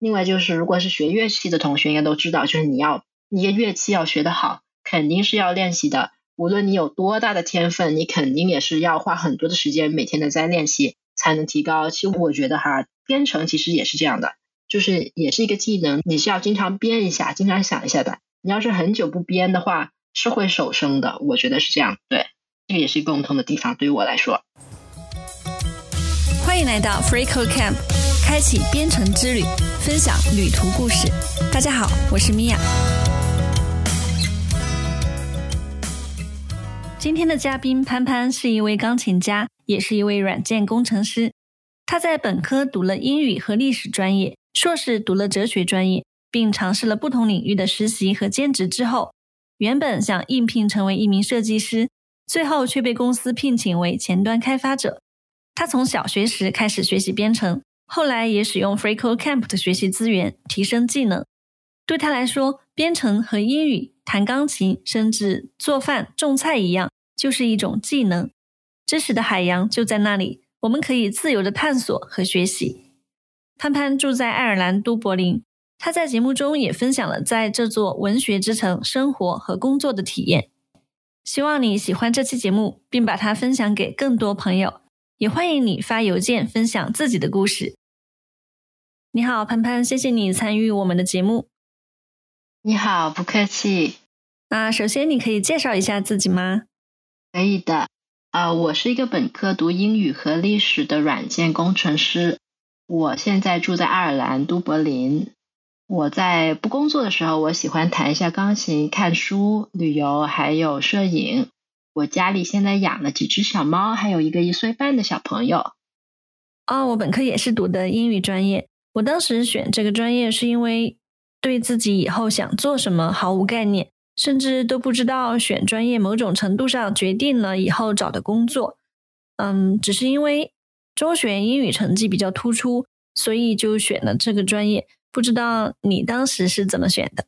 另外就是，如果是学乐器的同学，应该都知道，就是你要一个乐器要学得好，肯定是要练习的。无论你有多大的天分，你肯定也是要花很多的时间，每天的在练习，才能提高。其实我觉得哈，编程其实也是这样的，就是也是一个技能，你是要经常编一下，经常想一下的。你要是很久不编的话，是会手生的。我觉得是这样，对，这个也是一个共同的地方，对于我来说。欢迎来到 FreeCode Camp，开启编程之旅，分享旅途故事。大家好，我是米娅。今天的嘉宾潘潘是一位钢琴家，也是一位软件工程师。他在本科读了英语和历史专业，硕士读了哲学专业，并尝试了不同领域的实习和兼职之后，原本想应聘成为一名设计师，最后却被公司聘请为前端开发者。他从小学时开始学习编程，后来也使用 FreeCodeCamp 的学习资源提升技能。对他来说，编程和英语、弹钢琴，甚至做饭、种菜一样，就是一种技能。知识的海洋就在那里，我们可以自由的探索和学习。潘潘住在爱尔兰都柏林，他在节目中也分享了在这座文学之城生活和工作的体验。希望你喜欢这期节目，并把它分享给更多朋友。也欢迎你发邮件分享自己的故事。你好，潘潘，谢谢你参与我们的节目。你好，不客气。那首先，你可以介绍一下自己吗？可以的。啊，我是一个本科读英语和历史的软件工程师。我现在住在爱尔兰都柏林。我在不工作的时候，我喜欢弹一下钢琴、看书、旅游，还有摄影。我家里现在养了几只小猫，还有一个一岁半的小朋友。哦，我本科也是读的英语专业。我当时选这个专业是因为对自己以后想做什么毫无概念，甚至都不知道选专业某种程度上决定了以后找的工作。嗯，只是因为中学英语成绩比较突出，所以就选了这个专业。不知道你当时是怎么选的？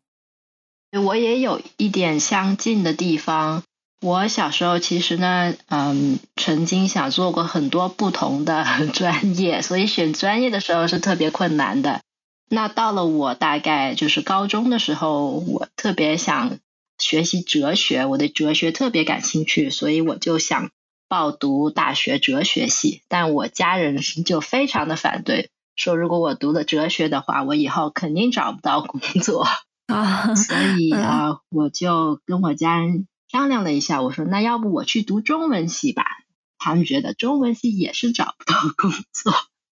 我也有一点相近的地方。我小时候其实呢，嗯，曾经想做过很多不同的 专业，所以选专业的时候是特别困难的。那到了我大概就是高中的时候，我特别想学习哲学，我对哲学特别感兴趣，所以我就想报读大学哲学系。但我家人就非常的反对，说如果我读了哲学的话，我以后肯定找不到工作啊。所以啊，我就跟我家人。商量了一下，我说：“那要不我去读中文系吧？”他们觉得中文系也是找不到工作，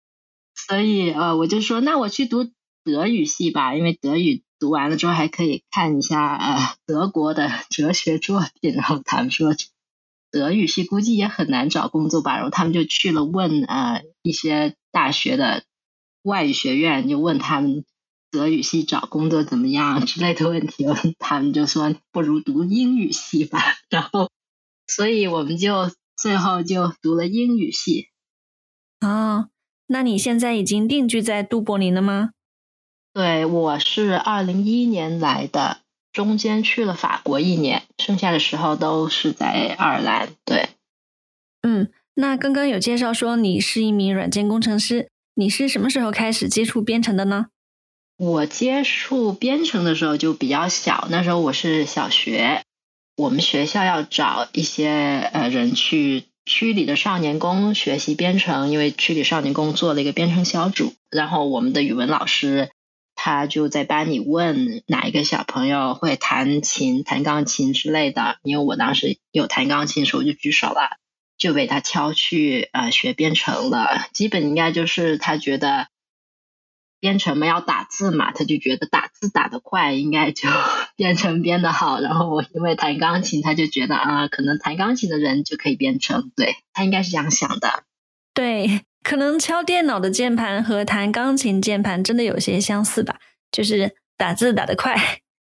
所以呃，我就说：“那我去读德语系吧，因为德语读完了之后还可以看一下呃德国的哲学作品。”然后他们说：“德语系估计也很难找工作吧？”然后他们就去了问呃一些大学的外语学院，就问他们。德语系找工作怎么样之类的问题，他们就说不如读英语系吧。然后，所以我们就最后就读了英语系。哦，那你现在已经定居在都柏林了吗？对，我是二零一一年来的，中间去了法国一年，剩下的时候都是在爱尔兰。对，嗯，那刚刚有介绍说你是一名软件工程师，你是什么时候开始接触编程的呢？我接触编程的时候就比较小，那时候我是小学，我们学校要找一些呃人去区里的少年宫学习编程，因为区里少年宫做了一个编程小组，然后我们的语文老师他就在班里问哪一个小朋友会弹琴、弹钢琴之类的，因为我当时有弹钢琴，所以我就举手了，就被他挑去呃学编程了，基本应该就是他觉得。编程嘛，要打字嘛，他就觉得打字打得快，应该就 编程编得好。然后我因为弹钢琴，他就觉得啊，可能弹钢琴的人就可以编程。对他应该是这样想的。对，可能敲电脑的键盘和弹钢琴键盘真的有些相似吧，就是打字打得快。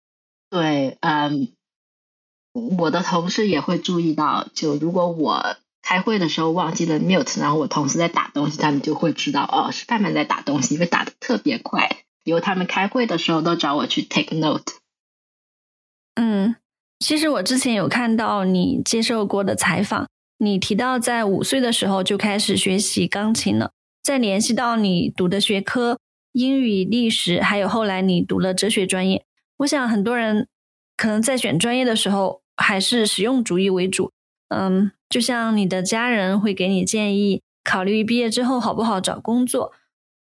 对，嗯，我的同事也会注意到，就如果我。开会的时候忘记了 mute，然后我同事在打东西，他们就会知道哦，是范范在打东西，因为打的特别快。以后他们开会的时候都找我去 take note。嗯，其实我之前有看到你接受过的采访，你提到在五岁的时候就开始学习钢琴了，再联系到你读的学科，英语、历史，还有后来你读了哲学专业。我想很多人可能在选专业的时候还是实用主义为主。嗯，就像你的家人会给你建议，考虑毕业之后好不好找工作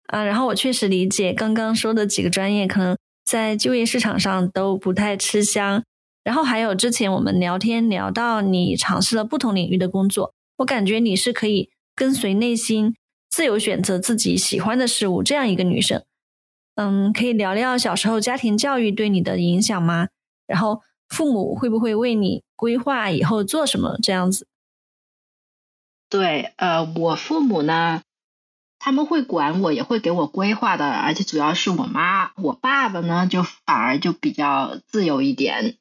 啊。然后我确实理解刚刚说的几个专业，可能在就业市场上都不太吃香。然后还有之前我们聊天聊到你尝试了不同领域的工作，我感觉你是可以跟随内心，自由选择自己喜欢的事物这样一个女生。嗯，可以聊聊小时候家庭教育对你的影响吗？然后父母会不会为你规划以后做什么这样子？对，呃，我父母呢，他们会管我，也会给我规划的，而且主要是我妈，我爸爸呢就反而就比较自由一点。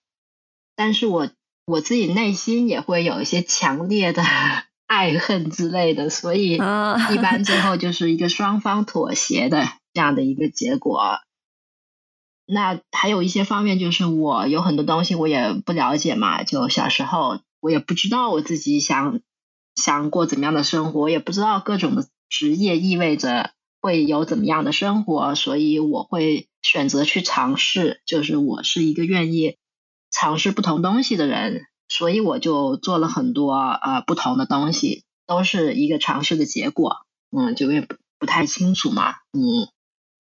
但是我我自己内心也会有一些强烈的 爱恨之类的，所以一般最后 就是一个双方妥协的这样的一个结果。那还有一些方面，就是我有很多东西我也不了解嘛，就小时候我也不知道我自己想想过怎么样的生活，也不知道各种的职业意味着会有怎么样的生活，所以我会选择去尝试，就是我是一个愿意。尝试不同东西的人，所以我就做了很多呃不同的东西，都是一个尝试的结果。嗯，就也不不太清楚嘛。嗯，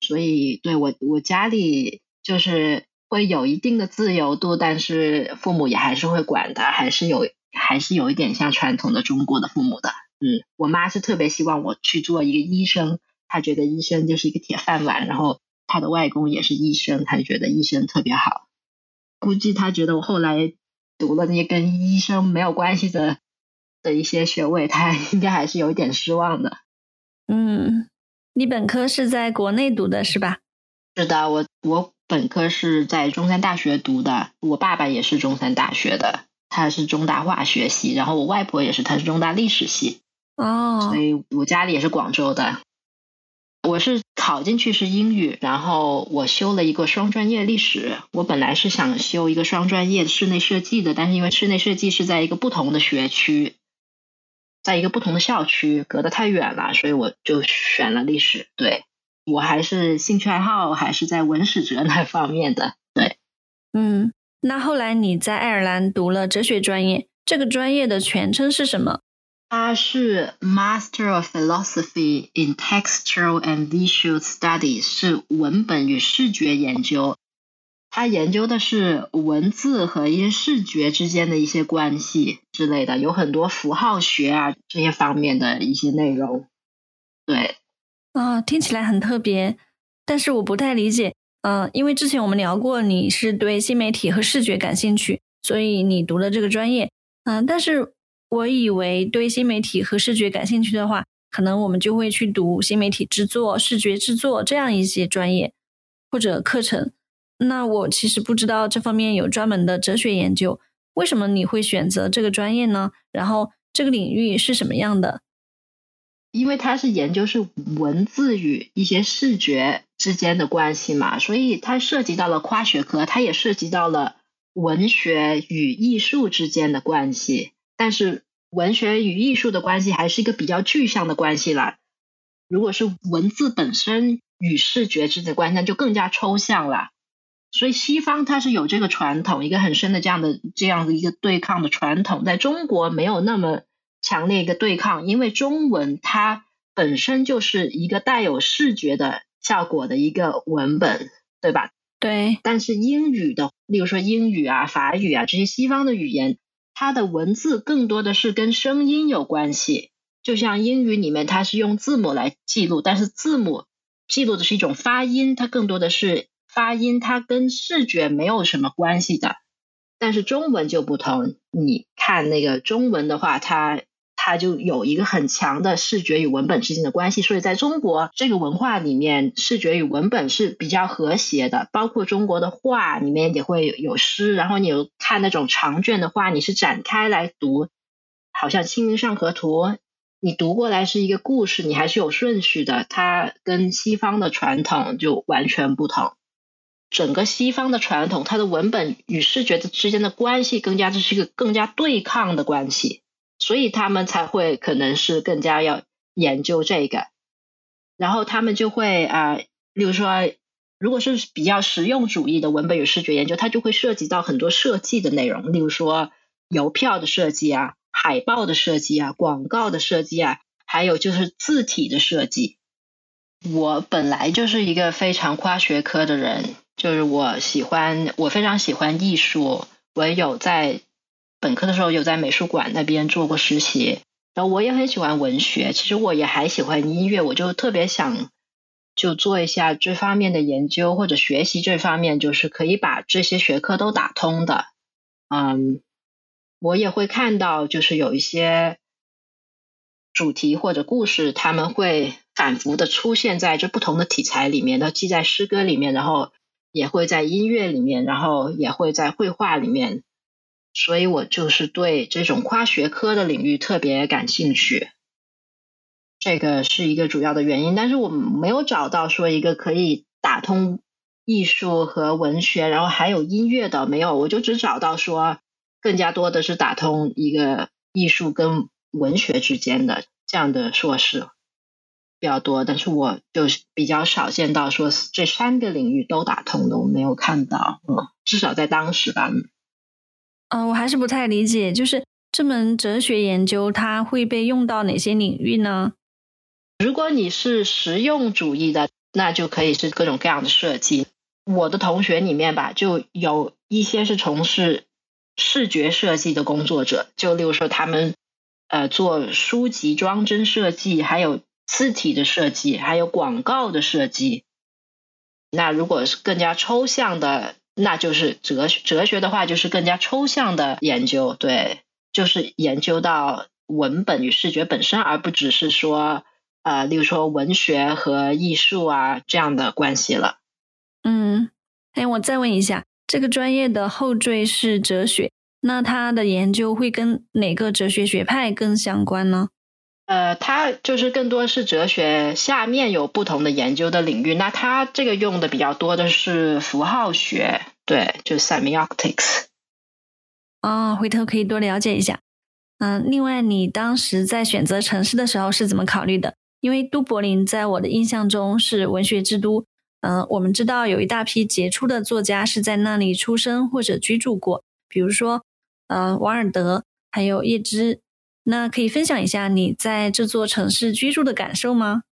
所以对我我家里就是会有一定的自由度，但是父母也还是会管的，还是有还是有一点像传统的中国的父母的。嗯，我妈是特别希望我去做一个医生，她觉得医生就是一个铁饭碗，然后她的外公也是医生，她就觉得医生特别好。估计她觉得我后来读了那些跟医生没有关系的的一些学位，她 应该还是有一点失望的。嗯，你本科是在国内读的是吧？是的，我我本科是在中山大学读的，我爸爸也是中山大学的，他是中大化学系，然后我外婆也是，他是中大历史系。哦，所以我家里也是广州的。我是考进去是英语，然后我修了一个双专业历史。我本来是想修一个双专业室内设计的，但是因为室内设计是在一个不同的学区，在一个不同的校区，隔得太远了，所以我就选了历史。对我还是兴趣爱好还是在文史哲那方面的。对，嗯，那后来你在爱尔兰读了哲学专业，这个专业的全称是什么？它是 Master of Philosophy in Textual and Visual Studies，是文本与视觉研究。它研究的是文字和一些视觉之间的一些关系之类的，有很多符号学啊这些方面的一些内容。对，啊，听起来很特别，但是我不太理解。嗯，因为之前我们聊过，你是对新媒体和视觉感兴趣，所以你读了这个专业。嗯，但是。我以为对新媒体和视觉感兴趣的话，可能我们就会去读新媒体制作、视觉制作这样一些专业或者课程。那我其实不知道这方面有专门的哲学研究。为什么你会选择这个专业呢？然后这个领域是什么样的？因为它是研究是文字与一些视觉之间的关系嘛，所以它涉及到了跨学科，它也涉及到了文学与艺术之间的关系。但是文学与艺术的关系还是一个比较具象的关系了。如果是文字本身与视觉之间的关系，那就更加抽象了。所以西方它是有这个传统，一个很深的这样的这样的一个对抗的传统。在中国没有那么强烈一个对抗，因为中文它本身就是一个带有视觉的效果的一个文本，对吧？对。但是英语的，例如说英语啊、法语啊这些西方的语言。它的文字更多的是跟声音有关系，就像英语里面它是用字母来记录，但是字母记录的是一种发音，它更多的是发音，它跟视觉没有什么关系的。但是中文就不同，你看那个中文的话，它。它就有一个很强的视觉与文本之间的关系，所以在中国这个文化里面，视觉与文本是比较和谐的。包括中国的画里面也会有诗，然后你有看那种长卷的画，你是展开来读，好像《清明上河图》，你读过来是一个故事，你还是有顺序的。它跟西方的传统就完全不同。整个西方的传统，它的文本与视觉的之间的关系，更加这是一个更加对抗的关系。所以他们才会可能是更加要研究这个，然后他们就会啊例如说，如果是比较实用主义的文本与视觉研究，它就会涉及到很多设计的内容，例如说邮票的设计啊、海报的设计啊、广告的设计啊，还有就是字体的设计。我本来就是一个非常跨学科的人，就是我喜欢，我非常喜欢艺术。我有在本科的时候有在美术馆那边做过实习，然后我也很喜欢文学。其实我也还喜欢音乐，我就特别想就做一下这方面的研究或者学习这方面，就是可以把这些学科都打通的。嗯，我也会看到，就是有一些主题或者故事，他们会。反复的出现在这不同的题材里面，都记在诗歌里面，然后也会在音乐里面，然后也会在绘画里面，所以我就是对这种跨学科的领域特别感兴趣，这个是一个主要的原因。但是我没有找到说一个可以打通艺术和文学，然后还有音乐的没有，我就只找到说更加多的是打通一个艺术跟文学之间的这样的硕士。比较多，但是我就比较少见到说这三个领域都打通的，我没有看到，嗯，至少在当时吧。嗯，我还是不太理解，就是这门哲学研究它会被用到哪些领域呢？如果你是实用主义的，那就可以是各种各样的设计。我的同学里面吧，就有一些是从事视觉设计的工作者，就例如说他们呃做书籍装帧设计，还有。字体的设计，还有广告的设计。那如果是更加抽象的，那就是哲学。哲学的话，就是更加抽象的研究，对，就是研究到文本与视觉本身，而不只是说，呃，例如说文学和艺术啊这样的关系了。嗯，哎，我再问一下，这个专业的后缀是哲学，那它的研究会跟哪个哲学学派更相关呢？呃，它就是更多是哲学下面有不同的研究的领域。那它这个用的比较多的是符号学，对，就是 semiotics。哦，回头可以多了解一下。嗯，另外，你当时在选择城市的时候是怎么考虑的？因为都柏林在我的印象中是文学之都。嗯，我们知道有一大批杰出的作家是在那里出生或者居住过，比如说，呃，王尔德，还有叶芝。那可以分享一下你在这座城市居住的感受吗？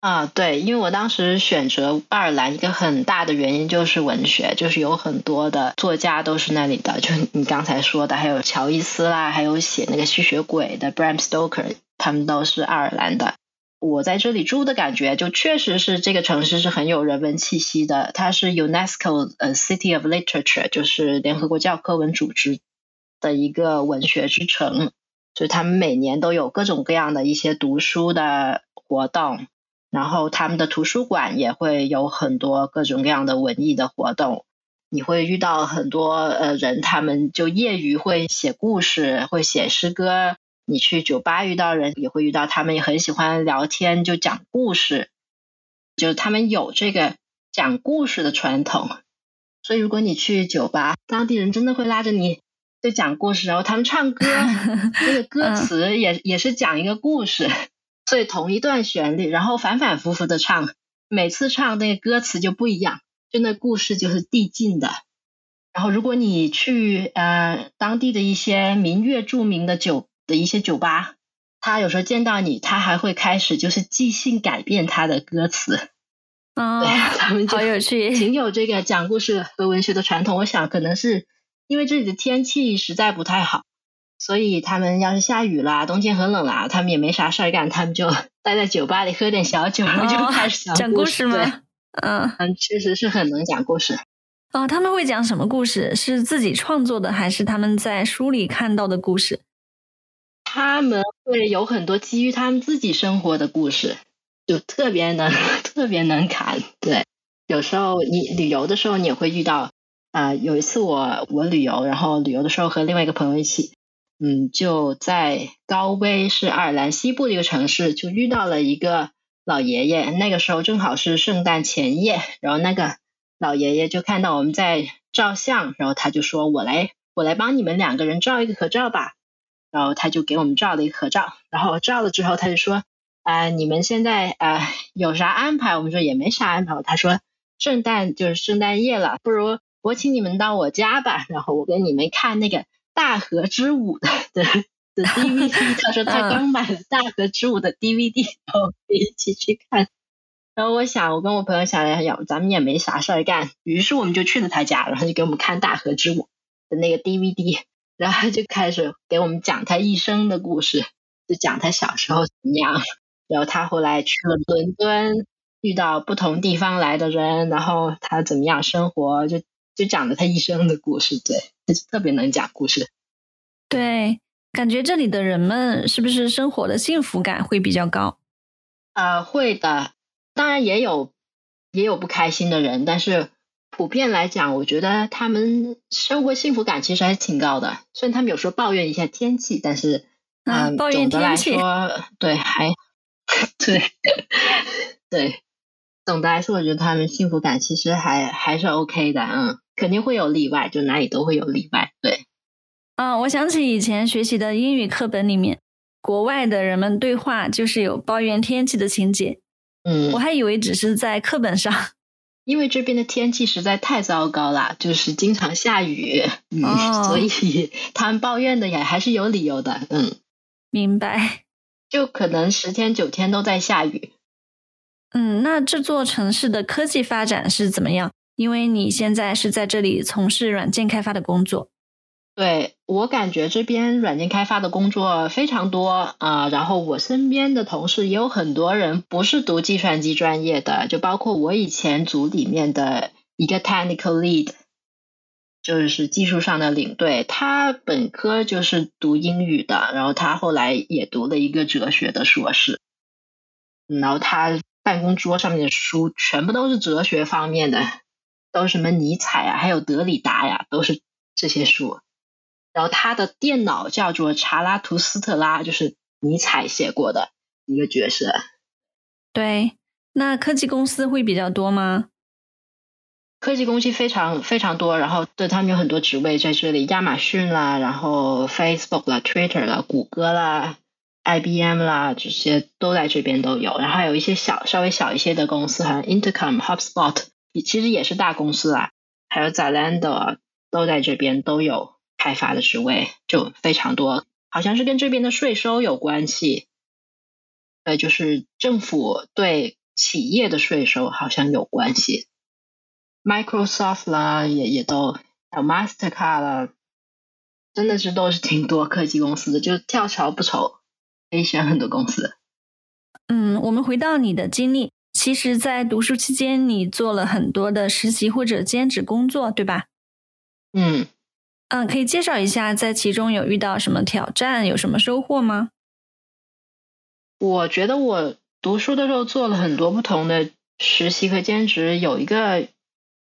啊，对，因为我当时选择爱尔兰一个很大的原因就是文学，就是有很多的作家都是那里的，就你刚才说的，还有乔伊斯啦，还有写那个吸血鬼的 Bram Stoker，他们都是爱尔兰的。我在这里住的感觉，就确实是这个城市是很有人文气息的。它是 UNESCO 呃 City of Literature，就是联合国教科文组织的一个文学之城。就他们每年都有各种各样的一些读书的活动，然后他们的图书馆也会有很多各种各样的文艺的活动。你会遇到很多呃人，他们就业余会写故事，会写诗歌。你去酒吧遇到人，也会遇到他们也很喜欢聊天，就讲故事。就是他们有这个讲故事的传统，所以如果你去酒吧，当地人真的会拉着你。就讲故事，然后他们唱歌，那个歌词也也是讲一个故事，所以同一段旋律，然后反反复复的唱，每次唱那个歌词就不一样，就那故事就是递进的。然后如果你去呃当地的一些民乐著名的酒的一些酒吧，他有时候见到你，他还会开始就是即兴改变他的歌词。哦，他们好有趣，挺有这个讲故事和文学的传统。我想可能是。因为这里的天气实在不太好，所以他们要是下雨啦，冬天很冷啦，他们也没啥事儿干，他们就 待在酒吧里喝点小酒，然后就开始 讲故事吗？嗯嗯，确实是很能讲故事。哦，他们会讲什么故事？是自己创作的，还是他们在书里看到的故事？他们会有很多基于他们自己生活的故事，就特别能特别能侃。对，有时候你旅游的时候，你也会遇到。啊，有一次我我旅游，然后旅游的时候和另外一个朋友一起，嗯，就在高威是爱尔兰西部的一个城市，就遇到了一个老爷爷。那个时候正好是圣诞前夜，然后那个老爷爷就看到我们在照相，然后他就说：“我来，我来帮你们两个人照一个合照吧。”然后他就给我们照了一个合照，然后照了之后他就说：“啊，你们现在啊有啥安排？我们说也没啥安排。他说圣诞就是圣诞夜了，不如我请你们到我家吧，然后我给你们看那个大河之舞的的的 DVD。他说他刚买了大河之舞的 DVD，然后一起去看。然后我想，我跟我朋友想了想，咱们也没啥事儿干，于是我们就去了他家，然后就给我们看大河之舞的那个 DVD，然后就开始给我们讲他一生的故事，就讲他小时候怎么样。然后他后来去了伦敦，遇到不同地方来的人，然后他怎么样生活，就就讲了他一生的故事。对，他就特别能讲故事。对，感觉这里的人们是不是生活的幸福感会比较高？啊，会的。当然也有也有不开心的人，但是普遍来讲，我觉得他们生活幸福感其实还是挺高的。虽然他们有时候抱怨一下天气，但是嗯，总的来说，对还。对，对，总的来说，我觉得他们幸福感其实还还是 OK 的，嗯，肯定会有例外，就哪里都会有例外，对。啊，我想起以前学习的英语课本里面，国外的人们对话就是有抱怨天气的情节，嗯，我还以为只是在课本上，因为这边的天气实在太糟糕了，就是经常下雨，嗯，所以 他们抱怨的也还是有理由的，嗯，明白。就可能十天九天都在下雨。嗯，那这座城市的科技发展是怎么样？因为你现在是在这里从事软件开发的工作。对我感觉这边软件开发的工作非常多啊，然后我身边的同事也有很多人不是读计算机专业的，就包括我以前组里面的一个 technical lead。就是技术上的领队，他本科就是读英语的，然后他后来也读了一个哲学的硕士，然后他办公桌上面的书全部都是哲学方面的，都是什么尼采啊，还有德里达呀，都是这些书。然后他的电脑叫做查拉图斯特拉，就是尼采写过的一个角色。对，那科技公司会比较多吗？科技公司非常非常多，然后对他们有很多职位在这里，亚马逊啦，然后 Facebook 啦、Twitter 啦、谷歌啦、IBM 啦，这些都在这边都有。然后还有一些小稍微小一些的公司，好像 Intercom、HubSpot，其实也是大公司啦，还有 Zalando 都在这边都有开发的职位，就非常多。好像是跟这边的税收有关系，呃，就是政府对企业的税收好像有关系。Microsoft 啦，也也都还有 Mastercard 啦，真的是都是挺多科技公司的，就是跳槽不愁，可以选很多公司。嗯，我们回到你的经历，其实，在读书期间，你做了很多的实习或者兼职工作，对吧？嗯嗯，可以介绍一下，在其中有遇到什么挑战，有什么收获吗？我觉得我读书的时候做了很多不同的实习和兼职，有一个。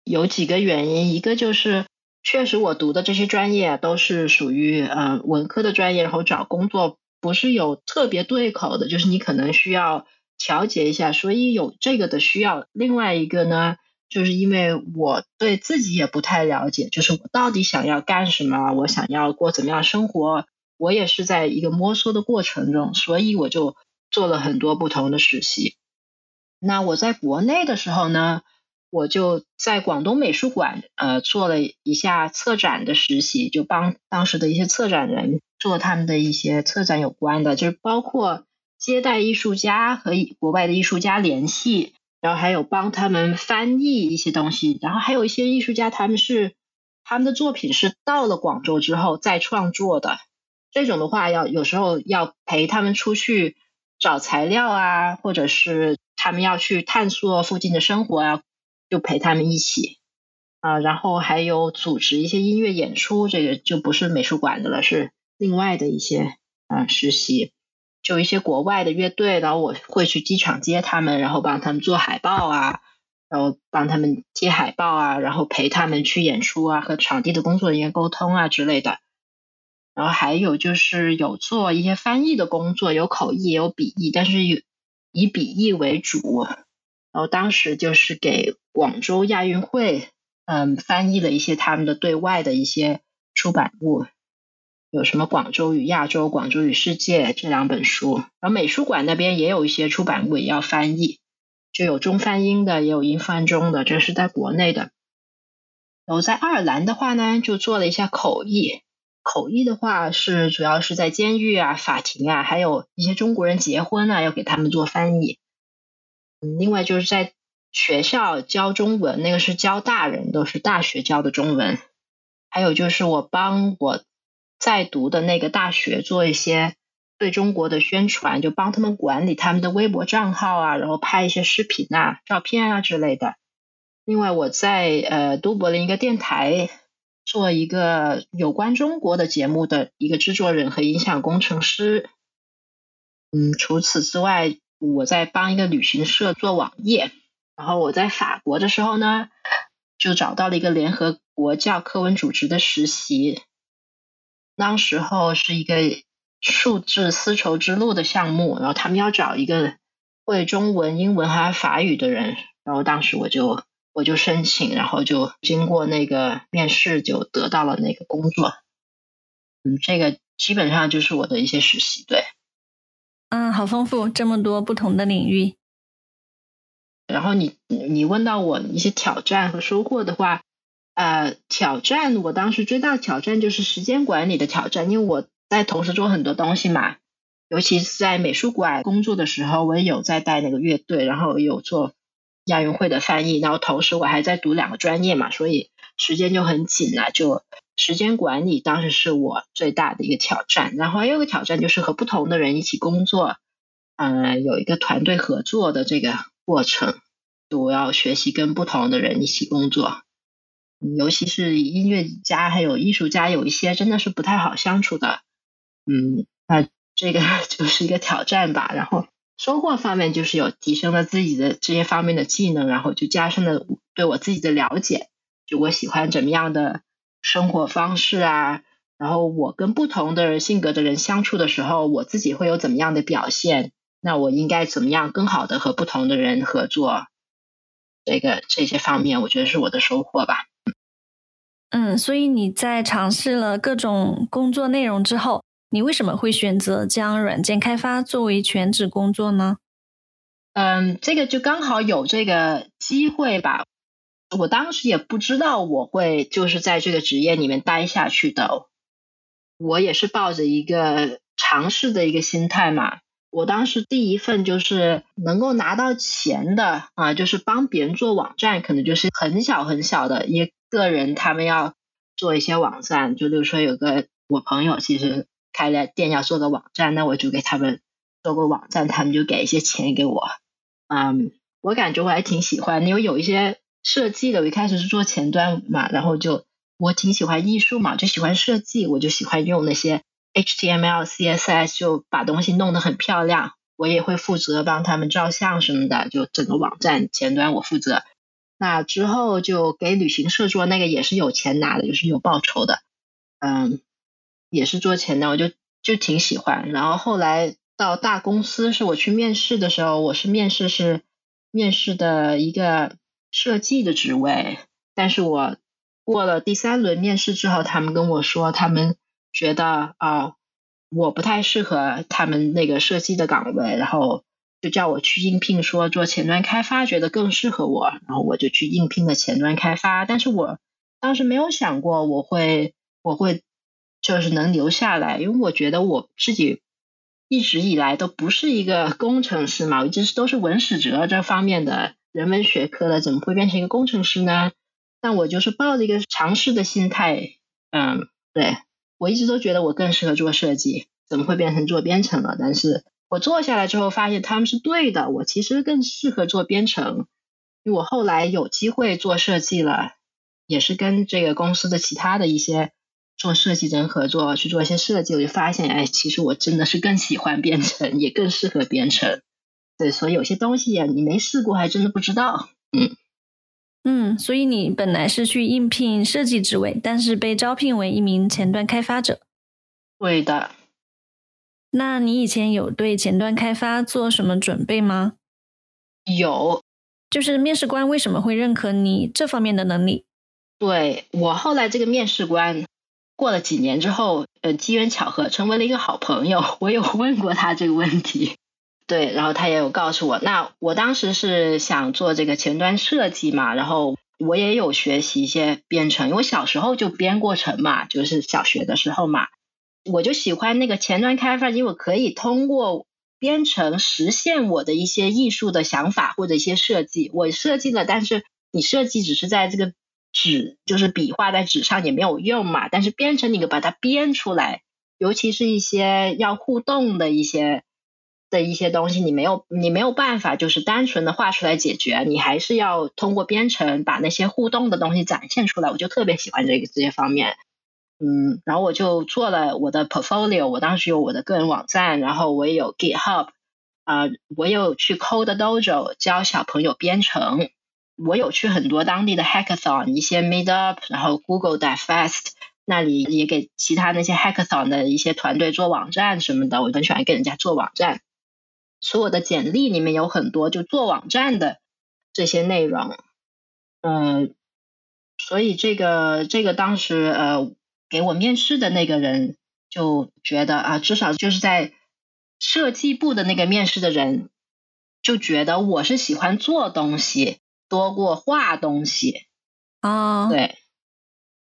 有几个原因，一个就是确实我读的这些专业都是属于呃文科的专业，然后找工作不是有特别对口的，就是你可能需要调节一下，所以有这个的需要。另外一个呢，就是因为我对自己也不太了解，就是我到底想要干什么，我想要过怎么样生活，我也是在一个摸索的过程中，所以我就做了很多不同的实习。那我在国内的时候呢？我就在广东美术馆，呃，做了一下策展的实习，就帮当时的一些策展人做他们的一些策展有关的，就是包括接待艺术家和国外的艺术家联系，然后还有帮他们翻译一些东西，然后还有一些艺术家他们是他们的作品是到了广州之后再创作的，这种的话要有时候要陪他们出去找材料啊，或者是他们要去探索附近的生活啊。就陪他们一起啊，然后还有组织一些音乐演出，这个就不是美术馆的了，是另外的一些啊实习。就一些国外的乐队，然后我会去机场接他们，然后帮他们做海报啊，然后帮他们贴海报啊，然后陪他们去演出啊，和场地的工作人员沟通啊之类的。然后还有就是有做一些翻译的工作，有口译也有笔译，但是以以笔译为主。然后当时就是给广州亚运会，嗯，翻译了一些他们的对外的一些出版物，有什么《广州与亚洲》《广州与世界》这两本书。然后美术馆那边也有一些出版物也要翻译，就有中翻英的，也有英翻中的，这是在国内的。然后在爱尔兰的话呢，就做了一下口译。口译的话是主要是在监狱啊、法庭啊，还有一些中国人结婚啊，要给他们做翻译。嗯，另外就是在学校教中文，那个是教大人，都是大学教的中文。还有就是我帮我在读的那个大学做一些对中国的宣传，就帮他们管理他们的微博账号啊，然后拍一些视频啊、照片啊之类的。另外我在呃都柏林一个电台。做一个有关中国的节目的一个制作人和音响工程师。嗯，除此之外，我在帮一个旅行社做网页。然后我在法国的时候呢，就找到了一个联合国教科文组织的实习。当时候是一个数字丝绸之路的项目，然后他们要找一个会中文、英文还有法语的人。然后当时我就。我就申请，然后就经过那个面试，就得到了那个工作。嗯，这个基本上就是我的一些实习，对。嗯，好丰富，这么多不同的领域。然后你你问到我一些挑战和收获的话，呃，挑战我当时最大的挑战就是时间管理的挑战，因为我在同时做很多东西嘛，尤其是在美术馆工作的时候，我也有在带那个乐队，然后有做。亚运会的翻译，然后同时我还在读两个专业嘛，所以时间就很紧了。就时间管理当时是我最大的一个挑战。然后还有个挑战就是和不同的人一起工作，嗯，有一个团队合作的这个过程，我要学习跟不同的人一起工作，尤其是音乐家还有艺术家，有一些真的是不太好相处的，嗯，那这个 就是一个挑战吧。然后。收获方面就是有提升了自己的这些方面的技能，然后就加深了对我自己的了解。就我喜欢怎么样的生活方式啊，然后我跟不同的人性格的人相处的时候，我自己会有怎么样的表现？那我应该怎么样更好的和不同的人合作？这个这些方面，我觉得是我的收获吧。嗯，所以你在尝试了各种工作内容之后。你为什么会选择将软件开发作为全职工作呢？嗯，这个就刚好有这个机会吧。我当时也不知道我会就是在这个职业里面待下去的。我也是抱着一个尝试的一个心态嘛。我当时第一份就是能够拿到钱的啊，就是帮别人做网站，可能就是很小很小的一个人，他们要做一些网站，就比如说有个我朋友其实。开了店要做个网站，那我就给他们做个网站，他们就给一些钱给我。嗯，我感觉我还挺喜欢，因为有一些设计的，我一开始是做前端嘛，然后就我挺喜欢艺术嘛，就喜欢设计，我就喜欢用那些 HTML、CSS，就把东西弄得很漂亮。我也会负责帮他们照相什么的，就整个网站前端我负责。那之后就给旅行社做那个也是有钱拿的，就是有报酬的。嗯。也是做前的，我就就挺喜欢。然后后来到大公司，是我去面试的时候，我是面试是面试的一个设计的职位，但是我过了第三轮面试之后，他们跟我说，他们觉得啊，我不太适合他们那个设计的岗位，然后就叫我去应聘，说做前端开发，觉得更适合我。然后我就去应聘了前端开发，但是我当时没有想过我会我会。就是能留下来，因为我觉得我自己一直以来都不是一个工程师嘛，我一直是都是文史哲这方面的人文学科的，怎么会变成一个工程师呢？但我就是抱着一个尝试的心态，嗯，对我一直都觉得我更适合做设计，怎么会变成做编程了？但是我做下来之后发现他们是对的，我其实更适合做编程，因为我后来有机会做设计了，也是跟这个公司的其他的一些。做设计人合作去做一些设计，我就发现，哎，其实我真的是更喜欢编程，也更适合编程。对，所以有些东西呀，你没试过，还真的不知道。嗯嗯，所以你本来是去应聘设计职位，但是被招聘为一名前端开发者。对的。那你以前有对前端开发做什么准备吗？有。就是面试官为什么会认可你这方面的能力？对我后来这个面试官，过了几年之后，呃，机缘巧合成为了一个好朋友。我有问过他这个问题，对，然后他也有告诉我。那我当时是想做这个前端设计嘛，然后我也有学习一些编程，因为小时候就编过程嘛，就是小学的时候嘛，我就喜欢那个前端开发，因为我可以通过编程实现我的一些艺术的想法或者一些设计。我设计了，但是你设计只是在这个。纸就是笔画在纸上也没有用嘛，但是编程你把它编出来，尤其是一些要互动的一些的一些东西，你没有你没有办法就是单纯的画出来解决，你还是要通过编程把那些互动的东西展现出来。我就特别喜欢这个这些方面，嗯，然后我就做了我的 portfolio，我当时有我的个人网站，然后我也有 GitHub，啊，我有去 Code Dojo 教小朋友编程。我有去很多当地的 hackathon，一些 Meetup，然后 Google d e Fest 那里也给其他那些 hackathon 的一些团队做网站什么的。我很喜欢给人家做网站，所以我的简历里面有很多就做网站的这些内容。嗯，所以这个这个当时呃给我面试的那个人就觉得啊，至少就是在设计部的那个面试的人就觉得我是喜欢做东西。多过画东西啊，对，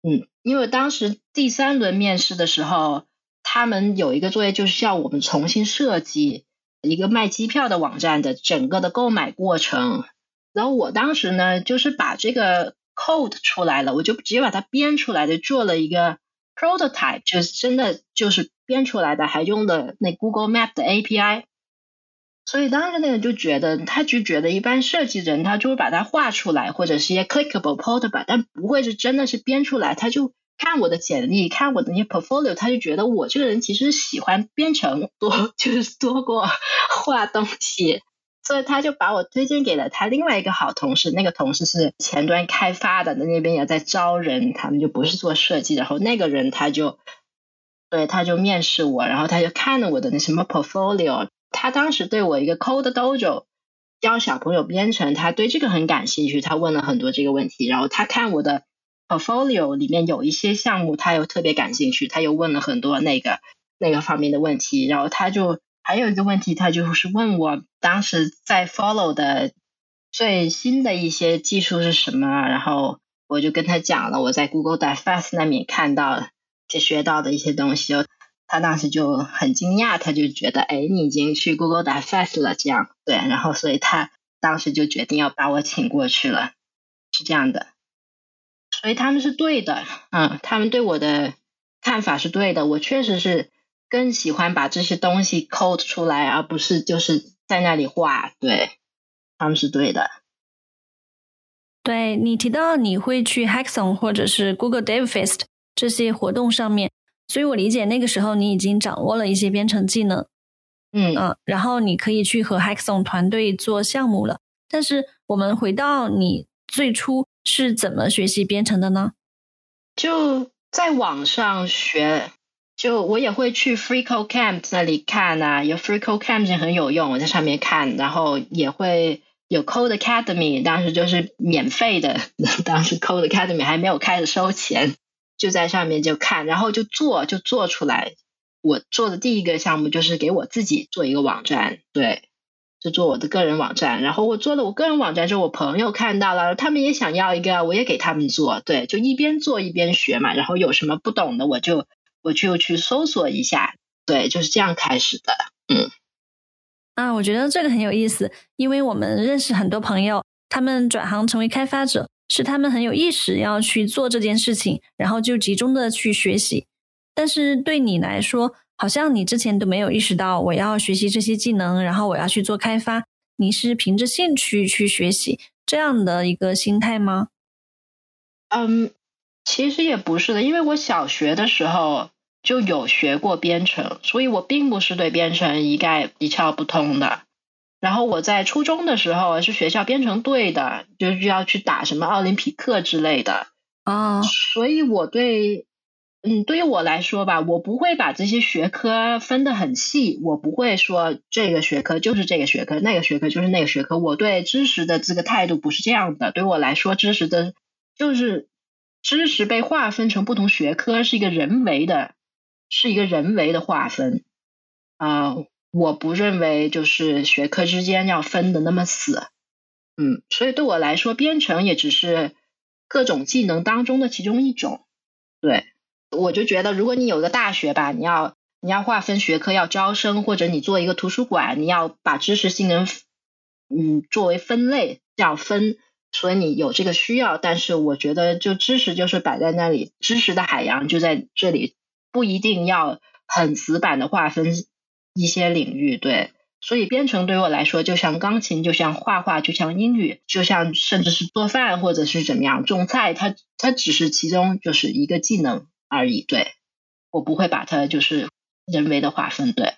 嗯，因为当时第三轮面试的时候，他们有一个作业就是需要我们重新设计一个卖机票的网站的整个的购买过程。然后我当时呢，就是把这个 code 出来了，我就直接把它编出来的，做了一个 prototype，就是真的就是编出来的，还用的那 Google Map 的 API。所以当时那个就觉得，他就觉得一般设计人他就会把它画出来，或者是一些 clickable portable，但不会是真的是编出来。他就看我的简历，看我的那些 portfolio，他就觉得我这个人其实喜欢编程多，就是多过画东西。所以他就把我推荐给了他另外一个好同事，那个同事是前端开发的，那那边也在招人，他们就不是做设计。然后那个人他就对他就面试我，然后他就看了我的那什么 portfolio。他当时对我一个 Code Dojo 教小朋友编程，他对这个很感兴趣，他问了很多这个问题。然后他看我的 Portfolio 里面有一些项目，他又特别感兴趣，他又问了很多那个那个方面的问题。然后他就还有一个问题，他就是问我当时在 Follow 的最新的一些技术是什么。然后我就跟他讲了我在 Google d i Fast 那边看到、就学到的一些东西。他当时就很惊讶，他就觉得，哎，你已经去 Google 打 Fast 了，这样对，然后所以他当时就决定要把我请过去了，是这样的，所以他们是对的，嗯，他们对我的看法是对的，我确实是更喜欢把这些东西 code 出来，而不是就是在那里画，对，他们是对的。对你提到你会去 Hackathon 或者是 Google Dev Fest 这些活动上面。所以我理解那个时候你已经掌握了一些编程技能，嗯嗯，然后你可以去和 Hackathon 团队做项目了。但是我们回到你最初是怎么学习编程的呢？就在网上学，就我也会去 FreeCodeCamp 那里看啊，有 FreeCodeCamp 也很有用，我在上面看，然后也会有 Code Academy，当时就是免费的，当时 Code Academy 还没有开始收钱。就在上面就看，然后就做，就做出来。我做的第一个项目就是给我自己做一个网站，对，就做我的个人网站。然后我做了我个人网站之后，我朋友看到了，他们也想要一个，我也给他们做，对，就一边做一边学嘛。然后有什么不懂的，我就我就去搜索一下，对，就是这样开始的。嗯，啊，我觉得这个很有意思，因为我们认识很多朋友，他们转行成为开发者。是他们很有意识要去做这件事情，然后就集中的去学习。但是对你来说，好像你之前都没有意识到我要学习这些技能，然后我要去做开发。你是凭着兴趣去学习这样的一个心态吗？嗯，其实也不是的，因为我小学的时候就有学过编程，所以我并不是对编程一概一窍不通的。然后我在初中的时候是学校编程队的，就是要去打什么奥林匹克之类的啊，所以我对，嗯，对于我来说吧，我不会把这些学科分得很细，我不会说这个学科就是这个学科，那个学科就是那个学科。我对知识的这个态度不是这样的，对我来说，知识的就是知识被划分成不同学科是一个人为的，是一个人为的划分啊。我不认为就是学科之间要分的那么死，嗯，所以对我来说，编程也只是各种技能当中的其中一种。对，我就觉得，如果你有个大学吧，你要你要划分学科要招生，或者你做一个图书馆，你要把知识性能嗯作为分类这样分，所以你有这个需要。但是我觉得，就知识就是摆在那里，知识的海洋就在这里，不一定要很死板的划分。一些领域对，所以编程对我来说，就像钢琴，就像画画，就像英语，就像甚至是做饭或者是怎么样种菜，它它只是其中就是一个技能而已。对我不会把它就是人为的划分。对，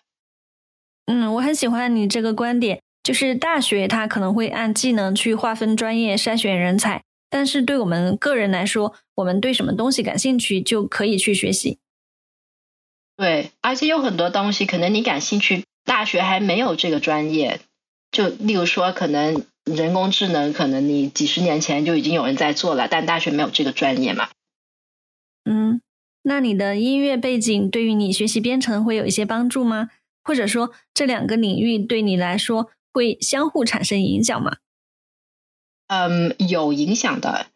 嗯，我很喜欢你这个观点，就是大学它可能会按技能去划分专业筛选人才，但是对我们个人来说，我们对什么东西感兴趣就可以去学习。对，而且有很多东西可能你感兴趣，大学还没有这个专业。就例如说，可能人工智能，可能你几十年前就已经有人在做了，但大学没有这个专业嘛。嗯，那你的音乐背景对于你学习编程会有一些帮助吗？或者说，这两个领域对你来说会相互产生影响吗？嗯，有影响的。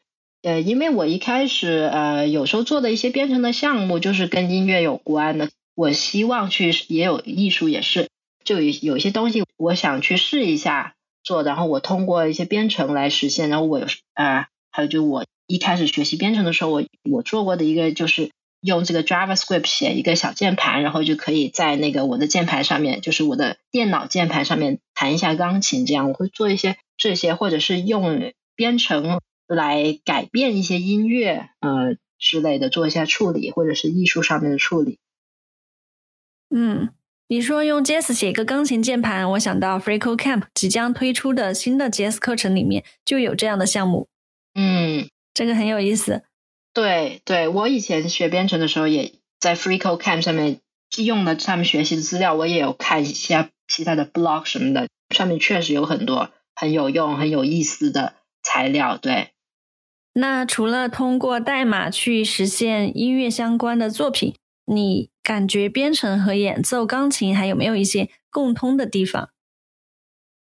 呃，因为我一开始呃，有时候做的一些编程的项目就是跟音乐有关的。我希望去也有艺术，也是就有有些东西我想去试一下做，然后我通过一些编程来实现。然后我有啊，还有就我一开始学习编程的时候，我我做过的一个就是用这个 JavaScript 写一个小键盘，然后就可以在那个我的键盘上面，就是我的电脑键盘上面弹一下钢琴，这样我会做一些这些，或者是用编程。来改变一些音乐呃之类的，做一下处理，或者是艺术上面的处理。嗯，你说用 Jazz 写一个钢琴键盘，我想到 Freecode Camp 即将推出的新的 Jazz 课程里面就有这样的项目。嗯，这个很有意思。对，对我以前学编程的时候，也在 Freecode Camp 上面用了他们学习的资料，我也有看一下其他的 blog 什么的，上面确实有很多很有用、很有意思的材料。对。那除了通过代码去实现音乐相关的作品，你感觉编程和演奏钢琴还有没有一些共通的地方？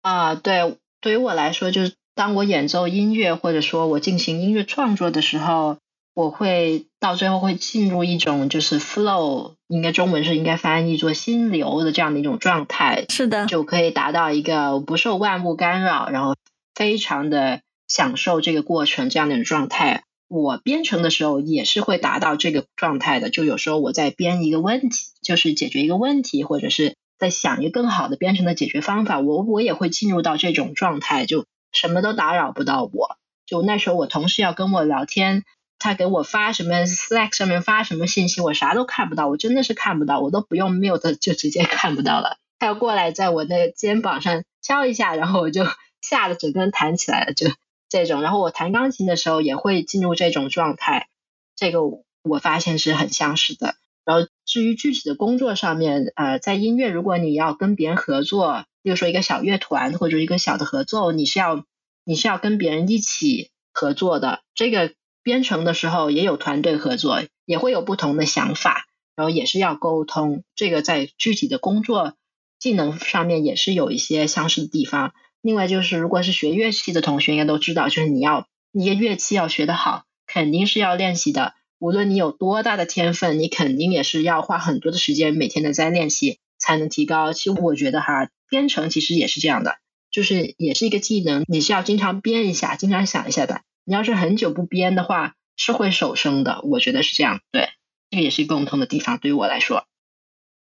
啊，对，对于我来说，就是当我演奏音乐或者说我进行音乐创作的时候，我会到最后会进入一种就是 flow，应该中文是应该翻译做心流的这样的一种状态。是的，就可以达到一个不受万物干扰，然后非常的。享受这个过程这样的一种状态，我编程的时候也是会达到这个状态的。就有时候我在编一个问题，就是解决一个问题，或者是在想一个更好的编程的解决方法，我我也会进入到这种状态，就什么都打扰不到我。就那时候我同事要跟我聊天，他给我发什么 Slack 上面发什么信息，我啥都看不到，我真的是看不到，我都不用 mute 就直接看不到了。他要过来在我的肩膀上敲一下，然后我就吓得整个人弹起来了，就。这种，然后我弹钢琴的时候也会进入这种状态，这个我发现是很相似的。然后至于具体的工作上面，呃，在音乐，如果你要跟别人合作，比如说一个小乐团或者一个小的合奏，你是要你是要跟别人一起合作的。这个编程的时候也有团队合作，也会有不同的想法，然后也是要沟通。这个在具体的工作技能上面也是有一些相似的地方。另外就是，如果是学乐器的同学，应该都知道，就是你要一个乐器要学得好，肯定是要练习的。无论你有多大的天分，你肯定也是要花很多的时间，每天的在练习，才能提高。其实我觉得哈，编程其实也是这样的，就是也是一个技能，你是要经常编一下，经常想一下的。你要是很久不编的话，是会手生的。我觉得是这样，对，这个也是共通的地方。对于我来说，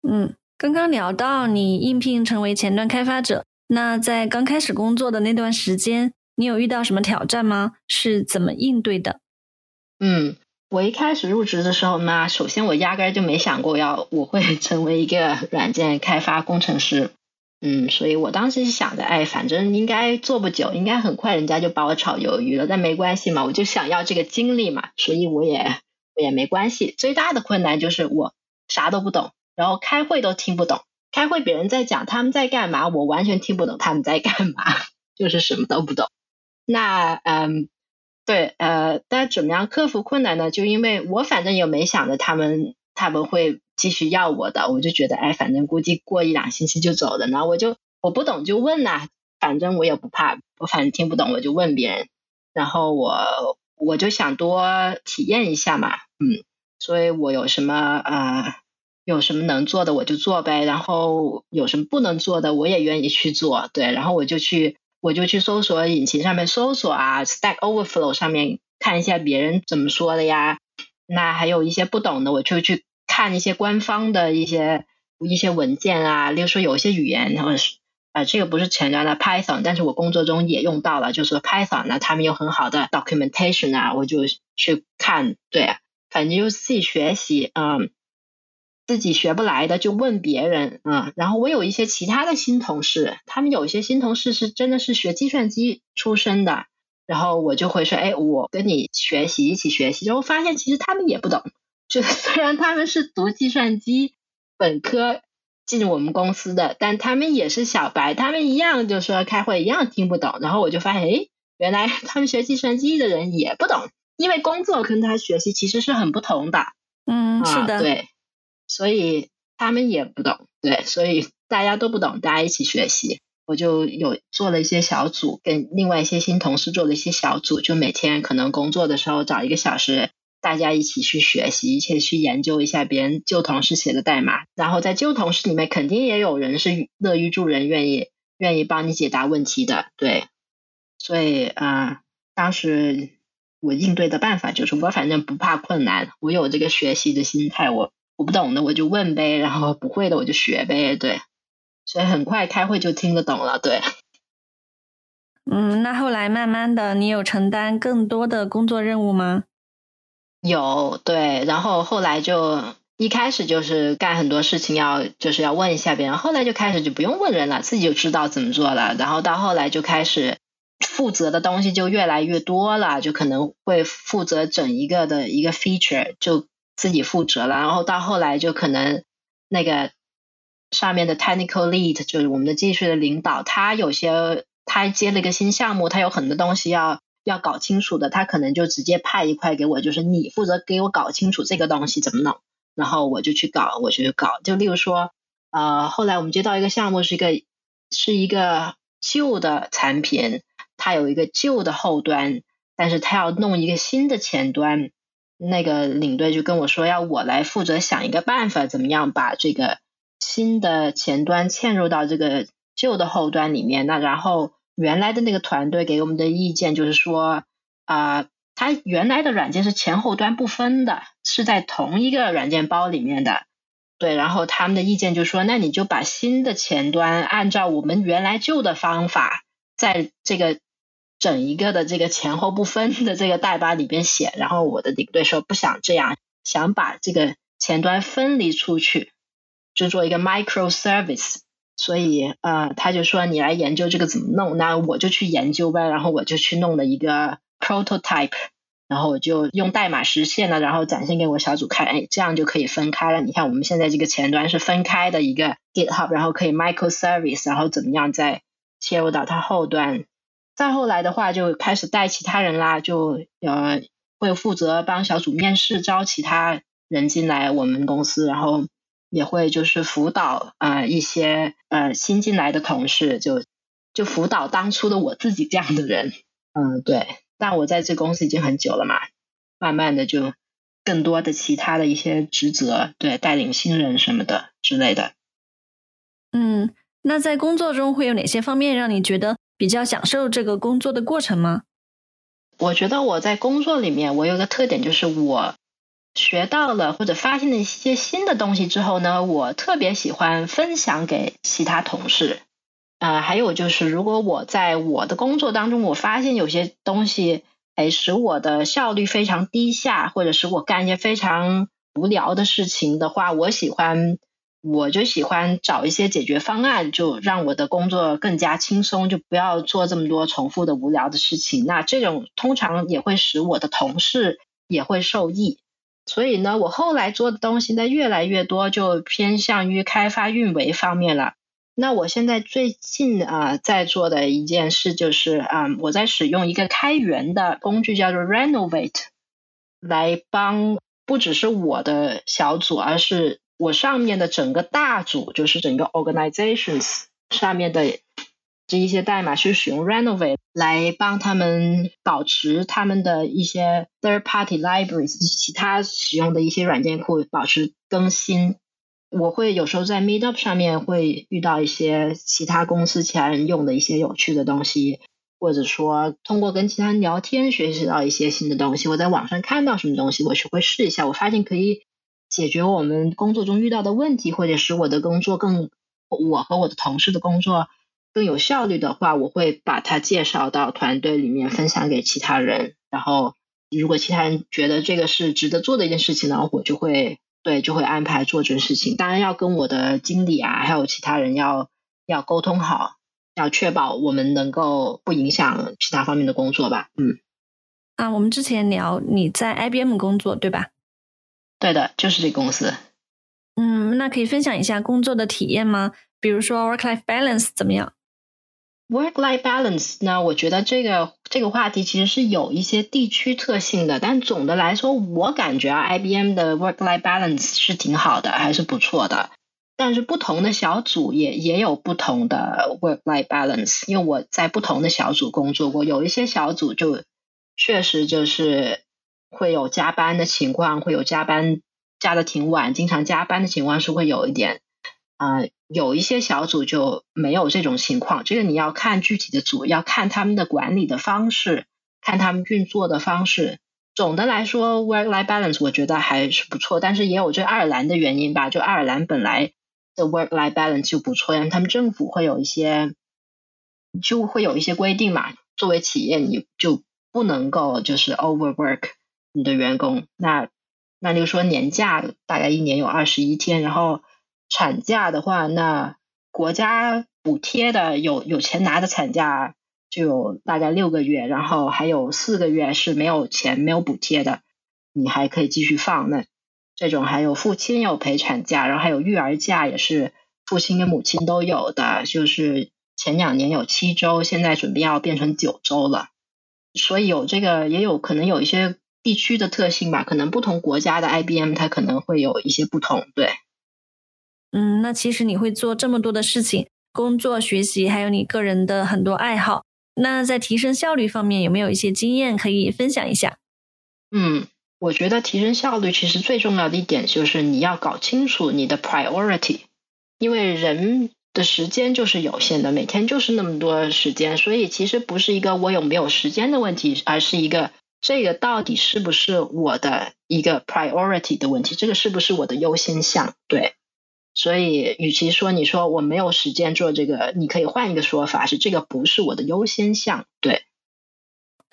嗯，刚刚聊到你应聘成为前端开发者。那在刚开始工作的那段时间，你有遇到什么挑战吗？是怎么应对的？嗯，我一开始入职的时候呢，首先我压根就没想过要我会 成为一个软件开发工程师。嗯，所以我当时是想着，哎，反正应该做不久，应该很快人家就把我炒鱿鱼了。但没关系嘛，我就想要这个经历嘛，所以我也我也没关系。最大的困难就是我啥都不懂，然后开会都听不懂。开会别人在讲他们在干嘛，我完全听不懂他们在干嘛，就是什么都不懂。那嗯，对，呃，但怎么样克服困难呢？就因为我反正也没想着他们他们会继续要我的，我就觉得哎，反正估计过一两星期就走了，然后我就我不懂就问呐，反正我也不怕，我反正听不懂我就问别人，然后我我就想多体验一下嘛，嗯，所以我有什么呃有什么能做的我就做呗，然后有什么不能做的我也愿意去做，对，然后我就去。我就去搜索引擎上面搜索啊，Stack Overflow 上面看一下别人怎么说的呀。那还有一些不懂的，我就去看一些官方的一些一些文件啊。例如说有一些语言，或者是啊，这个不是前端的 Python，但是我工作中也用到了，就是 Python 呢，他们有很好的 documentation 啊，我就去看。对，反正就自己学习，嗯。自己学不来的就问别人啊，然后我有一些其他的新同事，他们有一些新同事是真的是学计算机出身的，然后我就会说，哎，我跟你学习一起学习，然后发现其实他们也不懂，就 虽然他们是读计算机本科进我们公司的，但他们也是小白，他们一样就说开会一样听不懂，然后我就发现，哎，原来他们学计算机的人也不懂，因为工作跟他学习其实是很不同的，嗯，是的，对。所以他们也不懂，对，所以大家都不懂，大家一起学习。我就有做了一些小组，跟另外一些新同事做了一些小组，就每天可能工作的时候找一个小时，大家一起去学习，一起去研究一下别人旧同事写的代码。然后在旧同事里面，肯定也有人是乐于助人，愿意愿意帮你解答问题的，对。所以啊，当时我应对的办法就是，我反正不怕困难，我有这个学习的心态，我。我不懂的我就问呗，然后不会的我就学呗，对，所以很快开会就听得懂了，对。嗯，那后来慢慢的，你有承担更多的工作任务吗？有，对，然后后来就一开始就是干很多事情要就是要问一下别人，后来就开始就不用问人了，自己就知道怎么做了，然后到后来就开始负责的东西就越来越多了，就可能会负责整一个的一个 feature 就。自己负责了，然后到后来就可能那个上面的 technical lead 就是我们的技术的领导，他有些他接了一个新项目，他有很多东西要要搞清楚的，他可能就直接派一块给我，就是你负责给我搞清楚这个东西怎么弄，然后我就去搞，我就去搞。就例如说，呃，后来我们接到一个项目，是一个是一个旧的产品，它有一个旧的后端，但是它要弄一个新的前端。那个领队就跟我说，要我来负责想一个办法，怎么样把这个新的前端嵌入到这个旧的后端里面。那然后原来的那个团队给我们的意见就是说，啊，它原来的软件是前后端不分的，是在同一个软件包里面的。对，然后他们的意见就说，那你就把新的前端按照我们原来旧的方法，在这个。整一个的这个前后不分的这个代码里边写，然后我的领队说不想这样，想把这个前端分离出去，就做一个 microservice。所以呃，他就说你来研究这个怎么弄，那我就去研究呗，然后我就去弄了一个 prototype，然后我就用代码实现了，然后展现给我小组看，哎，这样就可以分开了。你看我们现在这个前端是分开的一个 GitHub，然后可以 microservice，然后怎么样再切入到它后端。再后来的话，就开始带其他人啦，就呃会负责帮小组面试，招其他人进来我们公司，然后也会就是辅导啊一些呃新进来的同事，就就辅导当初的我自己这样的人，嗯对，但我在这公司已经很久了嘛，慢慢的就更多的其他的一些职责，对，带领新人什么的之类的。嗯，那在工作中会有哪些方面让你觉得？比较享受这个工作的过程吗？我觉得我在工作里面，我有个特点就是我学到了或者发现了一些新的东西之后呢，我特别喜欢分享给其他同事。呃，还有就是，如果我在我的工作当中，我发现有些东西，哎，使我的效率非常低下，或者使我干一些非常无聊的事情的话，我喜欢。我就喜欢找一些解决方案，就让我的工作更加轻松，就不要做这么多重复的无聊的事情。那这种通常也会使我的同事也会受益。所以呢，我后来做的东西呢越来越多，就偏向于开发运维方面了。那我现在最近啊在做的一件事就是啊，我在使用一个开源的工具叫做 Renovate，来帮不只是我的小组，而是我上面的整个大组，就是整个 organizations 上面的这一些代码是使用 Renovate 来帮他们保持他们的一些 third party libraries 其他使用的一些软件库保持更新。我会有时候在 Meetup 上面会遇到一些其他公司其他人用的一些有趣的东西，或者说通过跟其他人聊天学习到一些新的东西。我在网上看到什么东西，我去会试一下。我发现可以解决我们工作中遇到的问题，或者使我的工作更我和我的同事的工作更有效率的话，我会把它介绍到团队里面分享给其他人。然后如果其他人觉得这个是值得做的一件事情呢，我就会。对，就会安排做这件事情。当然要跟我的经理啊，还有其他人要要沟通好，要确保我们能够不影响其他方面的工作吧。嗯。啊，我们之前聊你在 IBM 工作，对吧？对的，就是这个公司。嗯，那可以分享一下工作的体验吗？比如说 work-life balance 怎么样？Work-life balance 呢？我觉得这个这个话题其实是有一些地区特性的，但总的来说，我感觉啊，IBM 的 work-life balance 是挺好的，还是不错的。但是不同的小组也也有不同的 work-life balance，因为我在不同的小组工作过，有一些小组就确实就是会有加班的情况，会有加班加的挺晚，经常加班的情况是会有一点啊。有一些小组就没有这种情况，这个你要看具体的组，要看他们的管理的方式，看他们运作的方式。总的来说，work-life balance 我觉得还是不错，但是也有这爱尔兰的原因吧。就爱尔兰本来的 work-life balance 就不错，因为他们政府会有一些就会有一些规定嘛。作为企业，你就不能够就是 overwork 你的员工。那那就说年假大概一年有二十一天，然后。产假的话，那国家补贴的有有钱拿的产假就有大概六个月，然后还有四个月是没有钱没有补贴的，你还可以继续放。那这种还有父亲有陪产假，然后还有育儿假也是父亲跟母亲都有的，就是前两年有七周，现在准备要变成九周了。所以有这个也有可能有一些地区的特性吧，可能不同国家的 IBM 它可能会有一些不同，对。嗯，那其实你会做这么多的事情，工作、学习，还有你个人的很多爱好。那在提升效率方面，有没有一些经验可以分享一下？嗯，我觉得提升效率其实最重要的一点就是你要搞清楚你的 priority，因为人的时间就是有限的，每天就是那么多时间，所以其实不是一个我有没有时间的问题，而是一个这个到底是不是我的一个 priority 的问题，这个是不是我的优先项？对。所以，与其说你说我没有时间做这个，你可以换一个说法，是这个不是我的优先项。对，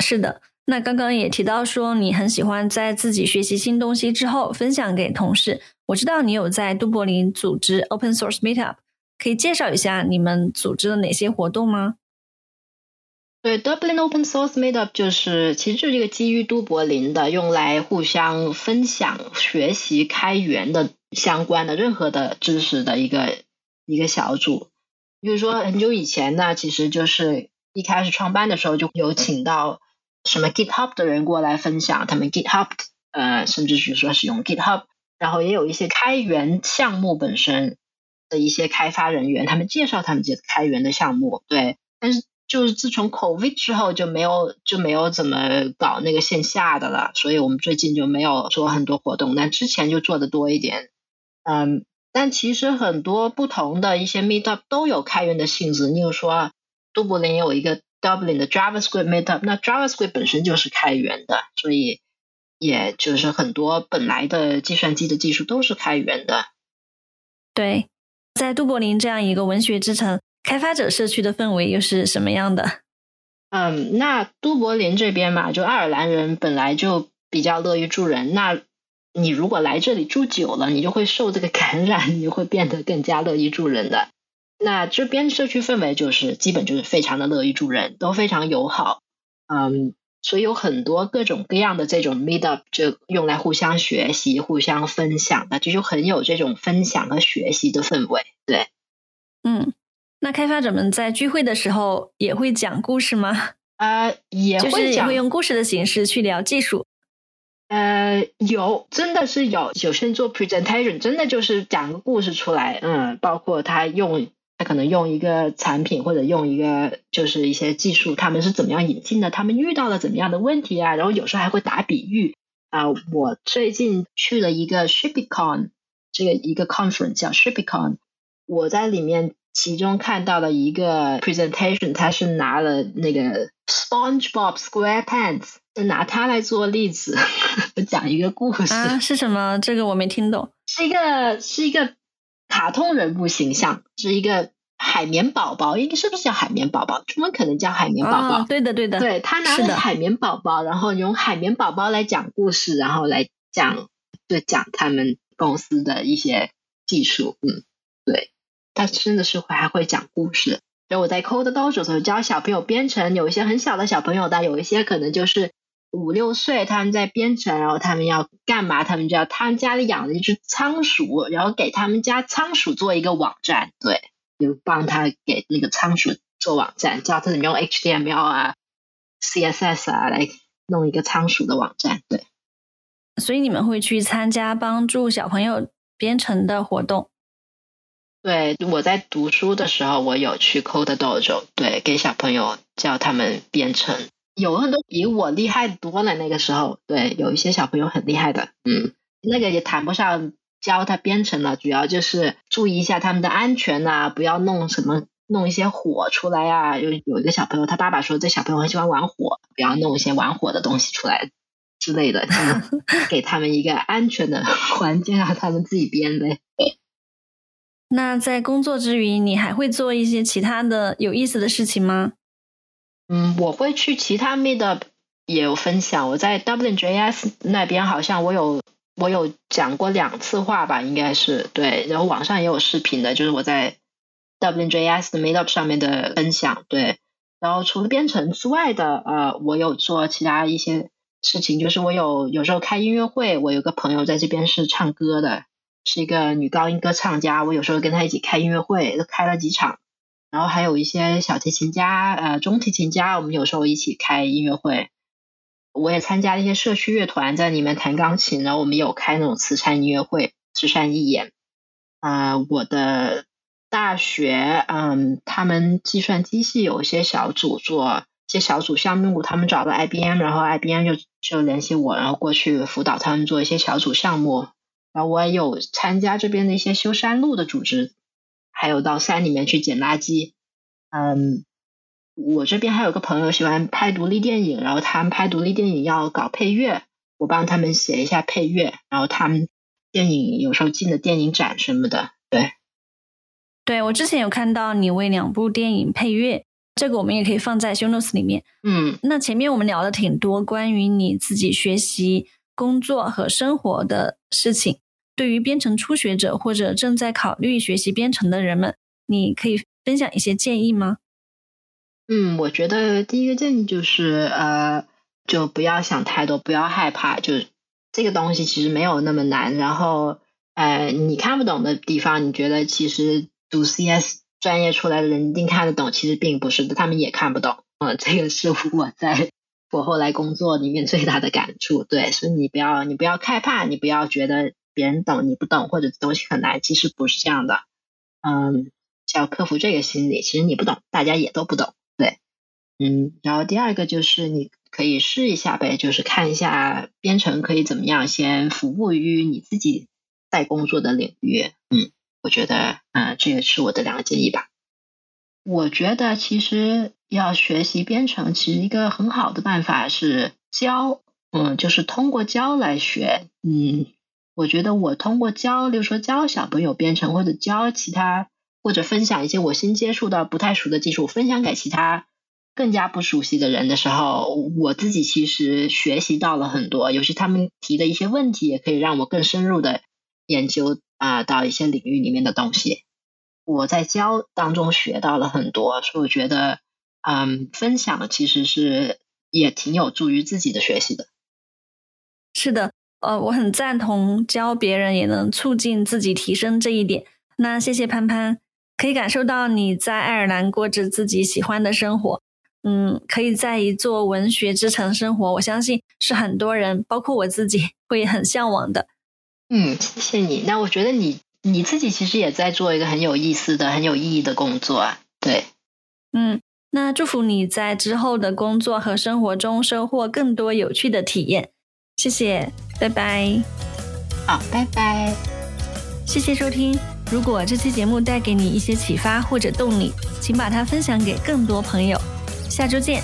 是的。那刚刚也提到说，你很喜欢在自己学习新东西之后分享给同事。我知道你有在都柏林组织 Open Source Meetup，可以介绍一下你们组织了哪些活动吗？对，Dublin Open Source Meetup 就是其实就是一个基于都柏林的，用来互相分享、学习开源的。相关的任何的知识的一个一个小组，就是说很久以前呢，其实就是一开始创办的时候就有请到什么 GitHub 的人过来分享他们 GitHub，呃，甚至是说使用 GitHub，然后也有一些开源项目本身的一些开发人员，他们介绍他们这开源的项目，对，但是。就是自从 COVID 之后就没有就没有怎么搞那个线下的了，所以我们最近就没有做很多活动，但之前就做的多一点。嗯，但其实很多不同的一些 Meetup 都有开源的性质。例如说，都柏林有一个 Dublin 的 JavaScript Meetup，那 JavaScript 本身就是开源的，所以也就是很多本来的计算机的技术都是开源的。对，在都柏林这样一个文学之城。开发者社区的氛围又是什么样的？嗯，那都柏林这边嘛，就爱尔兰人本来就比较乐于助人。那你如果来这里住久了，你就会受这个感染，你就会变得更加乐于助人的。那这边社区氛围就是基本就是非常的乐于助人，都非常友好。嗯，所以有很多各种各样的这种 meet up 就用来互相学习、互相分享的，这就很有这种分享和学习的氛围。对，嗯。那开发者们在聚会的时候也会讲故事吗？呃，也会讲，会用故事的形式去聊技术。呃，有，真的是有，有些人做 presentation，真的就是讲个故事出来，嗯，包括他用，他可能用一个产品或者用一个就是一些技术，他们是怎么样引进的，他们遇到了怎么样的问题啊，然后有时候还会打比喻啊。我最近去了一个 Shipicon，这个一个 conference 叫 Shipicon，我在里面其中看到了一个 presentation，他是拿了那个 SpongeBob SquarePants。拿它来做例子，讲一个故事啊？是什么？这个我没听懂。是一个是一个卡通人物形象，是一个海绵宝宝，应该是不是叫海绵宝宝？中文可能叫海绵宝宝。对的，对的。对他拿了海绵宝宝，然后用海绵宝宝来讲故事，然后来讲就讲他们公司的一些技术。嗯，对，他真的是会还会讲故事。就我在 Code Dojo 的时候教小朋友编程，有一些很小的小朋友，的有一些可能就是。五六岁，他们在编程，然后他们要干嘛？他们就要他们家里养了一只仓鼠，然后给他们家仓鼠做一个网站，对，就帮他给那个仓鼠做网站，教他怎么用 HTML 啊、CSS 啊来弄一个仓鼠的网站，对。所以你们会去参加帮助小朋友编程的活动？对，我在读书的时候，我有去 Code Dojo，对，给小朋友教他们编程。有很多比我厉害多了。那个时候，对，有一些小朋友很厉害的，嗯，那个也谈不上教他编程了，主要就是注意一下他们的安全呐，不要弄什么弄一些火出来呀。有有一个小朋友，他爸爸说这小朋友很喜欢玩火，不要弄一些玩火的东西出来之类的，给他们一个安全的环境，让他们自己编呗。那在工作之余，你还会做一些其他的有意思的事情吗？嗯，我会去其他 Meetup 也有分享。我在 WJS 那边好像我有我有讲过两次话吧，应该是对。然后网上也有视频的，就是我在 WJS 的 Meetup 上面的分享。对，然后除了编程之外的，呃，我有做其他一些事情，就是我有有时候开音乐会，我有个朋友在这边是唱歌的，是一个女高音歌唱家，我有时候跟她一起开音乐会，都开了几场。然后还有一些小提琴家、呃中提琴家，我们有时候一起开音乐会。我也参加一些社区乐团，在里面弹钢琴。然后我们有开那种慈善音乐会、慈善义演。啊，我的大学，嗯，他们计算机系有一些小组做一些小组项目，他们找到 IBM，然后 IBM 就就联系我，然后过去辅导他们做一些小组项目。然后我也有参加这边的一些修山路的组织。还有到山里面去捡垃圾，嗯，我这边还有个朋友喜欢拍独立电影，然后他们拍独立电影要搞配乐，我帮他们写一下配乐，然后他们电影有时候进的电影展什么的，对，对我之前有看到你为两部电影配乐，这个我们也可以放在 show notes 里面，嗯，那前面我们聊了挺多关于你自己学习、工作和生活的事情。对于编程初学者或者正在考虑学习编程的人们，你可以分享一些建议吗？嗯，我觉得第一个建议就是，呃，就不要想太多，不要害怕，就这个东西其实没有那么难。然后，呃，你看不懂的地方，你觉得其实读 CS 专业出来的人一定看得懂，其实并不是的，他们也看不懂。嗯，这个是我在我后来工作里面最大的感触。对，所以你不要，你不要害怕，你不要觉得。别人懂你不懂，或者东西很难，其实不是这样的。嗯，要克服这个心理。其实你不懂，大家也都不懂。对，嗯。然后第二个就是你可以试一下呗，就是看一下编程可以怎么样，先服务于你自己在工作的领域。嗯，我觉得，嗯，这也是我的两个建议吧。我觉得其实要学习编程，其实一个很好的办法是教，嗯，就是通过教来学，嗯。我觉得我通过教，比如说教小朋友编程，或者教其他，或者分享一些我新接触到不太熟的技术，分享给其他更加不熟悉的人的时候，我自己其实学习到了很多。尤其他们提的一些问题，也可以让我更深入的研究啊到一些领域里面的东西。我在教当中学到了很多，所以我觉得，嗯，分享其实是也挺有助于自己的学习的。是的。呃，我很赞同教别人也能促进自己提升这一点。那谢谢潘潘。可以感受到你在爱尔兰过着自己喜欢的生活。嗯，可以在一座文学之城生活，我相信是很多人，包括我自己，会很向往的。嗯，谢谢你。那我觉得你你自己其实也在做一个很有意思的、很有意义的工作啊。对，嗯，那祝福你在之后的工作和生活中收获更多有趣的体验。谢谢，拜拜。好，拜拜。谢谢收听。如果这期节目带给你一些启发或者动力，请把它分享给更多朋友。下周见。